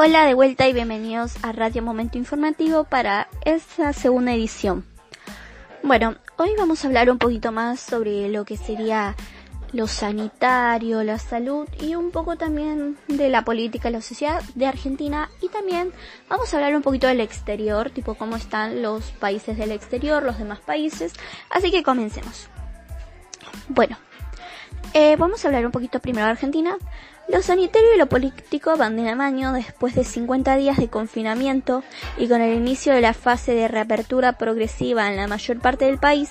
Hola de vuelta y bienvenidos a Radio Momento Informativo para esta segunda edición. Bueno, hoy vamos a hablar un poquito más sobre lo que sería lo sanitario, la salud y un poco también de la política la sociedad de Argentina y también vamos a hablar un poquito del exterior, tipo cómo están los países del exterior, los demás países. Así que comencemos. Bueno, eh, vamos a hablar un poquito primero de Argentina. Lo sanitario y lo político van de la mano después de 50 días de confinamiento y con el inicio de la fase de reapertura progresiva en la mayor parte del país.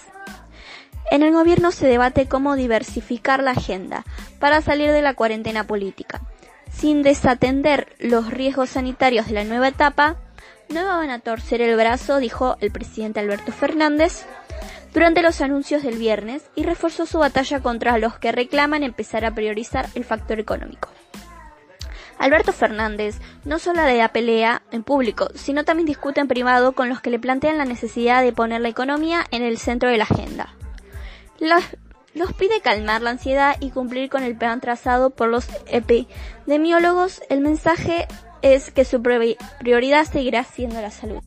En el gobierno se debate cómo diversificar la agenda para salir de la cuarentena política. Sin desatender los riesgos sanitarios de la nueva etapa, no van a torcer el brazo, dijo el presidente Alberto Fernández, durante los anuncios del viernes y reforzó su batalla contra los que reclaman empezar a priorizar el factor económico. Alberto Fernández no solo le da pelea en público, sino también discute en privado con los que le plantean la necesidad de poner la economía en el centro de la agenda. Los, los pide calmar la ansiedad y cumplir con el plan trazado por los epidemiólogos. El mensaje es que su prioridad seguirá siendo la salud.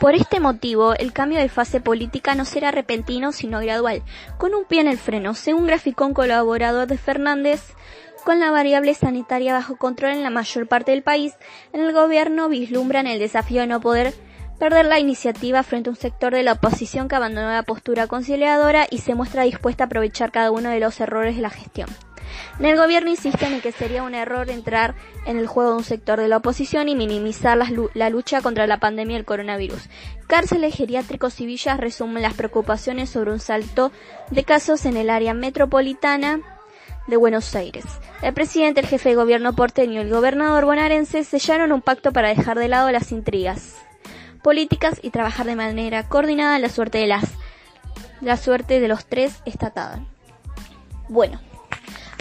Por este motivo, el cambio de fase política no será repentino, sino gradual, con un pie en el freno, según graficó un colaborador de Fernández, con la variable sanitaria bajo control en la mayor parte del país, en el gobierno vislumbran el desafío de no poder perder la iniciativa frente a un sector de la oposición que abandonó la postura conciliadora y se muestra dispuesta a aprovechar cada uno de los errores de la gestión. En el gobierno insisten en que sería un error entrar en el juego de un sector de la oposición y minimizar la, lucha contra la pandemia del coronavirus. Cárceles geriátricos y villas resumen las preocupaciones sobre un salto de casos en el área metropolitana de Buenos Aires. El presidente, el jefe de gobierno porteño y el gobernador bonaerense sellaron un pacto para dejar de lado las intrigas políticas y trabajar de manera coordinada la suerte de las la suerte de los tres está Bueno,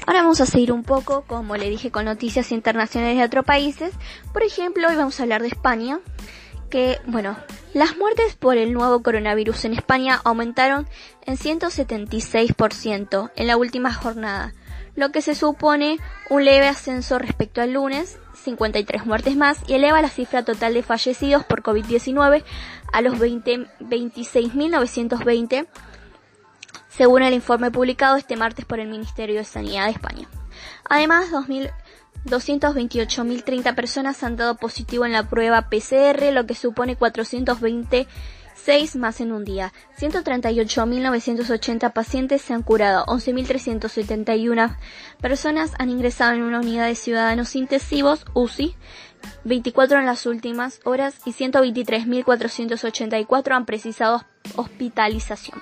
Ahora vamos a seguir un poco, como le dije, con noticias internacionales de otros países. Por ejemplo, hoy vamos a hablar de España, que, bueno, las muertes por el nuevo coronavirus en España aumentaron en 176% en la última jornada, lo que se supone un leve ascenso respecto al lunes, 53 muertes más, y eleva la cifra total de fallecidos por COVID-19 a los 26.920 según el informe publicado este martes por el Ministerio de Sanidad de España. Además, 228.030 personas han dado positivo en la prueba PCR, lo que supone 426 más en un día. 138.980 pacientes se han curado, 11.371 personas han ingresado en una unidad de ciudadanos intensivos, UCI, 24 en las últimas horas y 123.484 han precisado hospitalización.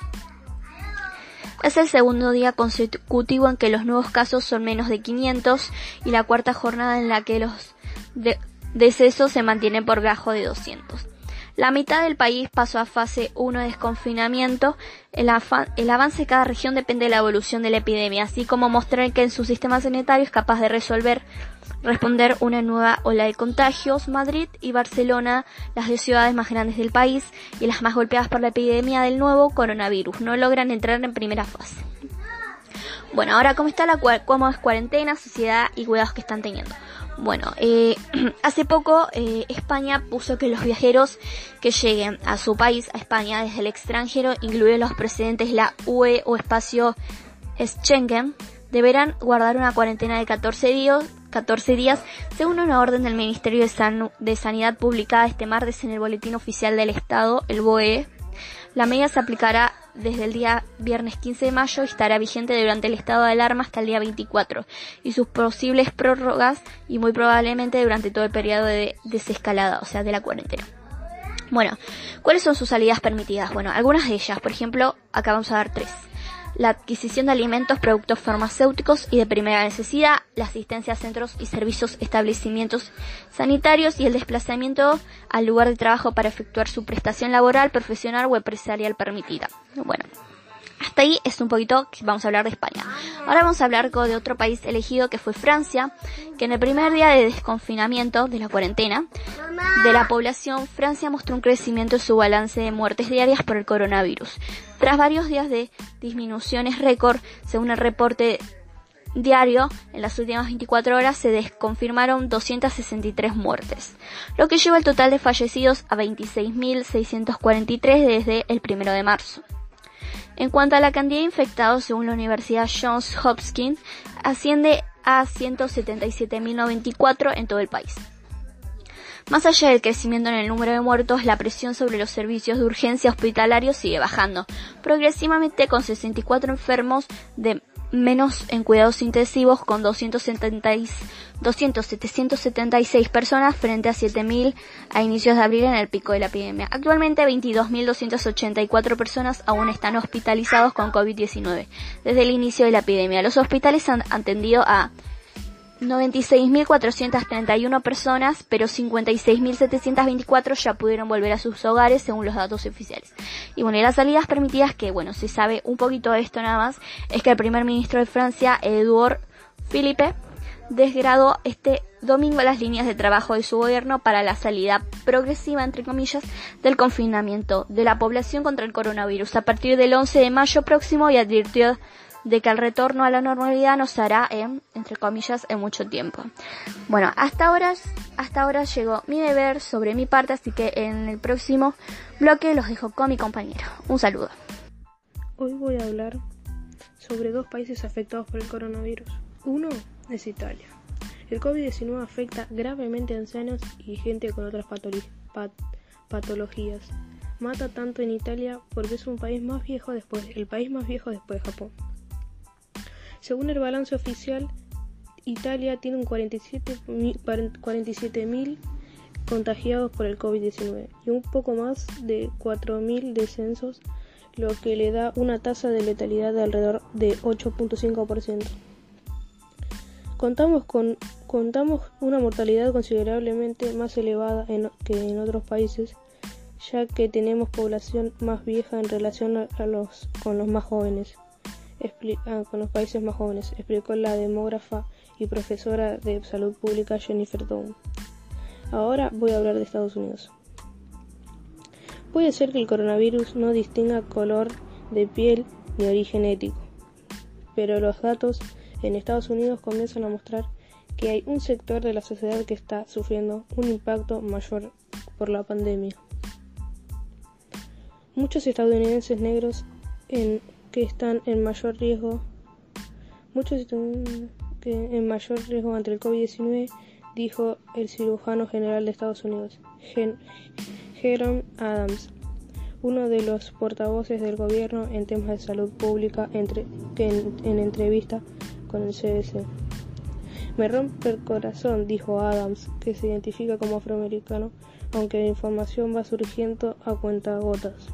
Es el segundo día consecutivo en que los nuevos casos son menos de 500 y la cuarta jornada en la que los decesos se mantienen por debajo de 200. La mitad del país pasó a fase 1 de desconfinamiento. El, el, avance de cada región depende de la evolución de la epidemia, así como mostrar que en su sistema sanitario es capaz de resolver responder una nueva ola de contagios. Madrid y Barcelona, las dos ciudades más grandes del país y las más golpeadas por la epidemia del nuevo coronavirus, no logran entrar en primera fase. Bueno, ahora cómo está la cómo es cuarentena, sociedad y cuidados que están teniendo. Bueno, eh, hace poco eh, España puso que los viajeros que lleguen a su país, a España, desde el extranjero, incluidos los presidentes de la UE o espacio Schengen, deberán guardar una cuarentena de 14 días, 14 días según una orden del Ministerio de, de Sanidad publicada este martes en el Boletín Oficial del Estado, el BOE. La medida se aplicará desde el día viernes 15 de mayo y estará vigente durante el estado de alarma hasta el día 24 y sus posibles prórrogas y muy probablemente durante todo el periodo de desescalada, o sea, de la cuarentena. Bueno, ¿cuáles son sus salidas permitidas? Bueno, algunas de ellas, por ejemplo, acá vamos a dar tres la adquisición de alimentos, productos farmacéuticos y de primera necesidad, la asistencia a centros y servicios establecimientos sanitarios y el desplazamiento al lugar de trabajo para efectuar su prestación laboral, profesional o empresarial permitida. Bueno, hasta ahí es un poquito que vamos a hablar de España. Ahora vamos a hablar de otro país elegido que fue Francia, que en el primer día de desconfinamiento de la cuarentena de la población, Francia mostró un crecimiento en su balance de muertes diarias por el coronavirus. Tras varios días de disminuciones récord, según el reporte diario, en las últimas 24 horas se desconfirmaron 263 muertes, lo que lleva el total de fallecidos a 26.643 desde el 1 de marzo. En cuanto a la cantidad de infectados, según la Universidad Johns Hopkins, asciende a 177.094 en todo el país. Más allá del crecimiento en el número de muertos, la presión sobre los servicios de urgencia hospitalarios sigue bajando, progresivamente con 64 enfermos de menos en cuidados intensivos con 2.776 personas frente a 7.000 a inicios de abril en el pico de la epidemia. Actualmente 22.284 personas aún están hospitalizados con COVID-19 desde el inicio de la epidemia. Los hospitales han atendido a 96.431 personas, pero 56.724 ya pudieron volver a sus hogares según los datos oficiales. Y bueno, las salidas permitidas, que bueno, se sabe un poquito de esto nada más, es que el primer ministro de Francia, Edouard Philippe, desgradó este domingo las líneas de trabajo de su gobierno para la salida progresiva, entre comillas, del confinamiento de la población contra el coronavirus a partir del 11 de mayo próximo y advirtió de que el retorno a la normalidad nos hará en, entre comillas, en mucho tiempo. Bueno, hasta ahora, hasta ahora llegó mi deber sobre mi parte, así que en el próximo bloque los dejo con mi compañero. Un saludo. Hoy voy a hablar sobre dos países afectados por el coronavirus. Uno es Italia. El COVID-19 afecta gravemente a ancianos y gente con otras patologías. Mata tanto en Italia porque es un país más viejo después, el país más viejo después de Japón. Según el balance oficial, Italia tiene un 47.000 contagiados por el COVID-19 y un poco más de 4.000 descensos, lo que le da una tasa de letalidad de alrededor de 8.5%. Contamos con contamos una mortalidad considerablemente más elevada que en otros países, ya que tenemos población más vieja en relación a los, con los más jóvenes. Ah, con los países más jóvenes, explicó la demógrafa y profesora de salud pública Jennifer Down. Ahora voy a hablar de Estados Unidos. Puede ser que el coronavirus no distinga color de piel ni origen ético, pero los datos en Estados Unidos comienzan a mostrar que hay un sector de la sociedad que está sufriendo un impacto mayor por la pandemia. Muchos estadounidenses negros en que están en mayor riesgo, muchos están en mayor riesgo ante el COVID-19, dijo el cirujano general de Estados Unidos, Jerome Adams, uno de los portavoces del gobierno en temas de salud pública entre, en, en entrevista con el CDC. Me rompe el corazón, dijo Adams, que se identifica como afroamericano, aunque la información va surgiendo a cuenta gotas.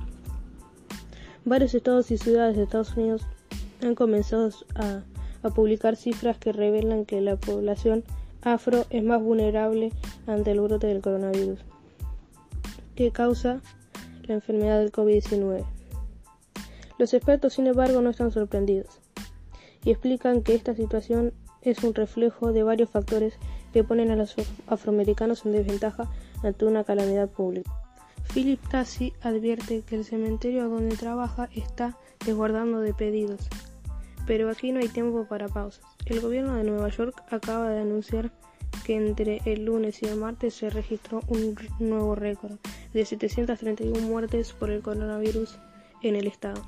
Varios estados y ciudades de Estados Unidos han comenzado a, publicar cifras que revelan que la población afro es más vulnerable ante el brote del coronavirus que causa la enfermedad del COVID-19. Los expertos, sin embargo, no están sorprendidos y explican que esta situación es un reflejo de varios factores que ponen a los afroamericanos en desventaja ante una calamidad pública. Philip Tassi advierte que el cementerio donde trabaja está desguardando de pedidos. Pero aquí no hay tiempo para pausas. El gobierno de Nueva York acaba de anunciar que entre el lunes y el martes se registró un nuevo récord de 731 muertes por el coronavirus en el estado.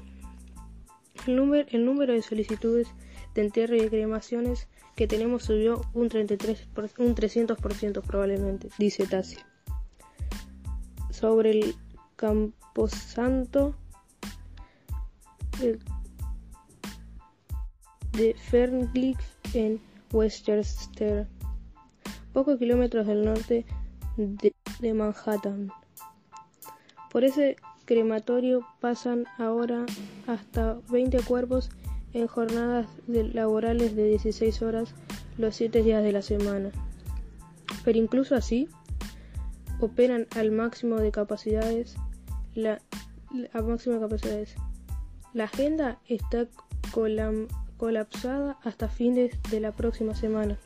El número, de solicitudes de entierro y de cremaciones que tenemos subió un, 33 un 300% probablemente, dice Tassi sobre el camposanto de Ferncliff en Westchester, pocos kilómetros del norte de, de Manhattan. Por ese crematorio pasan ahora hasta 20 cuerpos en jornadas laborales de 16 horas los 7 días de la semana. Pero incluso así, operan al máximo de capacidades. La, de capacidades. La agenda está colapsada hasta fines de la próxima semana.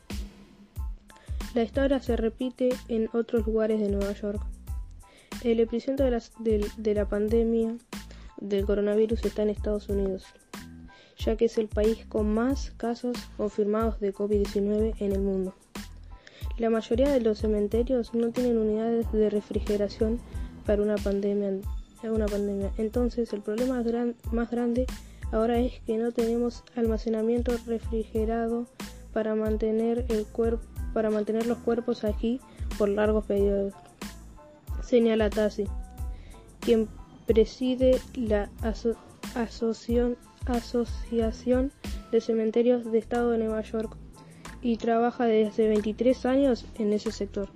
La historia se repite en otros lugares de Nueva York. El epicentro de la pandemia del coronavirus está en Estados Unidos, ya que es el país con más casos confirmados de COVID-19 en el mundo. La mayoría de los cementerios no tienen unidades de refrigeración para una pandemia. Una pandemia. Entonces, el problema más grande ahora es que no tenemos almacenamiento refrigerado para mantener, el para mantener los cuerpos aquí por largos periodos. Señala Tassi, quien preside la asociación de Cementerios de Estado de Nueva York y trabaja desde 23 años en ese sector.